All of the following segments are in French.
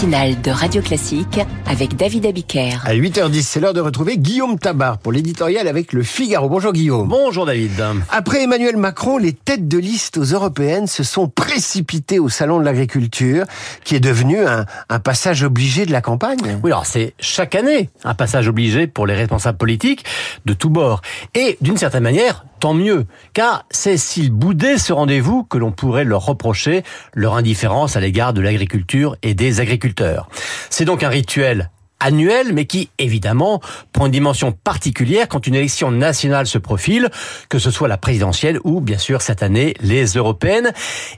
matinale de Radio Classique avec David Abiker. À 8h10, c'est l'heure de retrouver Guillaume Tabar pour l'éditorial avec le Figaro. Bonjour Guillaume. Bonjour David. Après Emmanuel Macron, les têtes de liste aux européennes se sont précipitées au salon de l'agriculture, qui est devenu un, un, passage obligé de la campagne. Oui, alors c'est chaque année un passage obligé pour les responsables politiques de tous bords. Et d'une certaine manière, tant mieux, car c'est s'ils boudaient ce rendez-vous que l'on pourrait leur reprocher leur indifférence à l'égard de l'agriculture et des agriculteurs. C'est donc un rituel annuel, mais qui, évidemment, prend une dimension particulière quand une élection nationale se profile, que ce soit la présidentielle ou, bien sûr, cette année, les européennes.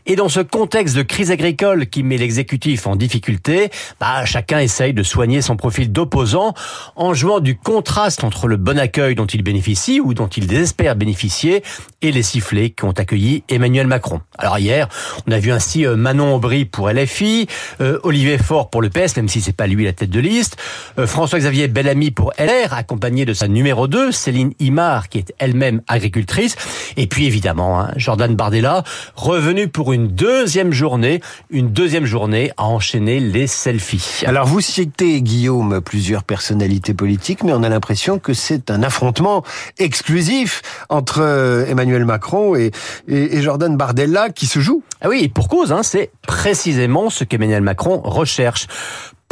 Et dans ce contexte de crise agricole qui met l'exécutif en difficulté, bah, chacun essaye de soigner son profil d'opposant en jouant du contraste entre le bon accueil dont il bénéficie ou dont il désespère bénéficier et les sifflets qui ont accueilli Emmanuel Macron. Alors hier, on a vu ainsi euh, Manon Aubry pour LFI, euh, Olivier Faure pour le PS, même si c'est pas lui la tête de liste, François-Xavier Bellamy pour LR, accompagné de sa numéro 2, Céline Imar, qui est elle-même agricultrice. Et puis évidemment, hein, Jordan Bardella, revenu pour une deuxième journée, une deuxième journée à enchaîner les selfies. Alors vous citez, Guillaume, plusieurs personnalités politiques, mais on a l'impression que c'est un affrontement exclusif entre euh, Emmanuel Macron et, et, et, Jordan Bardella qui se joue. Ah oui, et pour cause, hein, c'est précisément ce qu'Emmanuel Macron recherche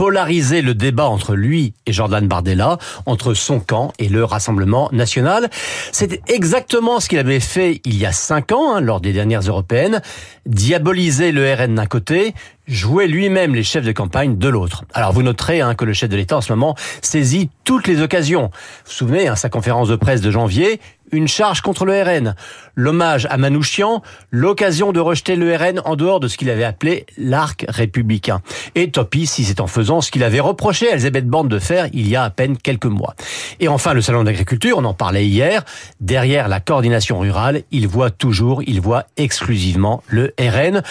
polariser le débat entre lui et Jordan Bardella, entre son camp et le Rassemblement national. C'est exactement ce qu'il avait fait il y a cinq ans, hein, lors des dernières européennes, diaboliser le RN d'un côté, jouer lui-même les chefs de campagne de l'autre. Alors vous noterez hein, que le chef de l'État en ce moment saisit toutes les occasions. Vous vous souvenez, hein, sa conférence de presse de janvier, une charge contre le RN, l'hommage à Manouchian, l'occasion de rejeter le RN en dehors de ce qu'il avait appelé l'arc républicain. Et Topi, si c'est en faisant ce qu'il avait reproché à Elisabeth Borne de faire il y a à peine quelques mois. Et enfin, le salon d'agriculture, on en parlait hier, derrière la coordination rurale, il voit toujours, il voit exclusivement le RN.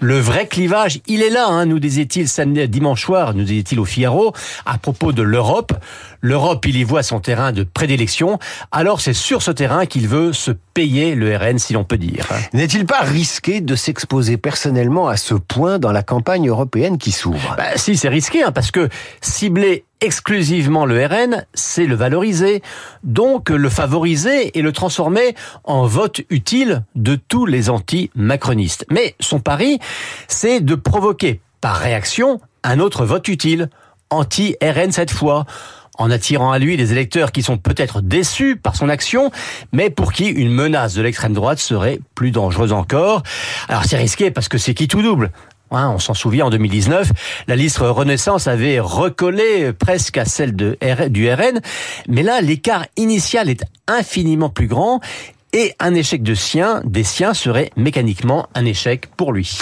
Le vrai clivage, il est là, hein, nous disait-il samedi, dimanche soir, nous disait-il au Figaro, à propos de l'Europe. L'Europe, il y voit son terrain de prédilection, alors c'est sur ce terrain qu'il veut se payer le RN, si l'on peut dire. N'est-il pas risqué de s'exposer personnellement à ce point dans la campagne européenne qui s'ouvre? Bah, Si, c'est risqué, hein, parce que cibler exclusivement le RN, c'est le valoriser, donc le favoriser et le transformer en vote utile de tous les anti-macronistes. Mais son pari, c'est de provoquer par réaction un autre vote utile, anti-RN cette fois en attirant à lui des électeurs qui sont peut-être déçus par son action, mais pour qui une menace de l'extrême droite serait plus dangereuse encore. Alors c'est risqué parce que c'est qui tout double? Hein, on s'en souvient, en 2019, la liste Renaissance avait recollé presque à celle du RN, mais là, l'écart initial est infiniment plus grand et un échec de sien, des siens serait mécaniquement un échec pour lui.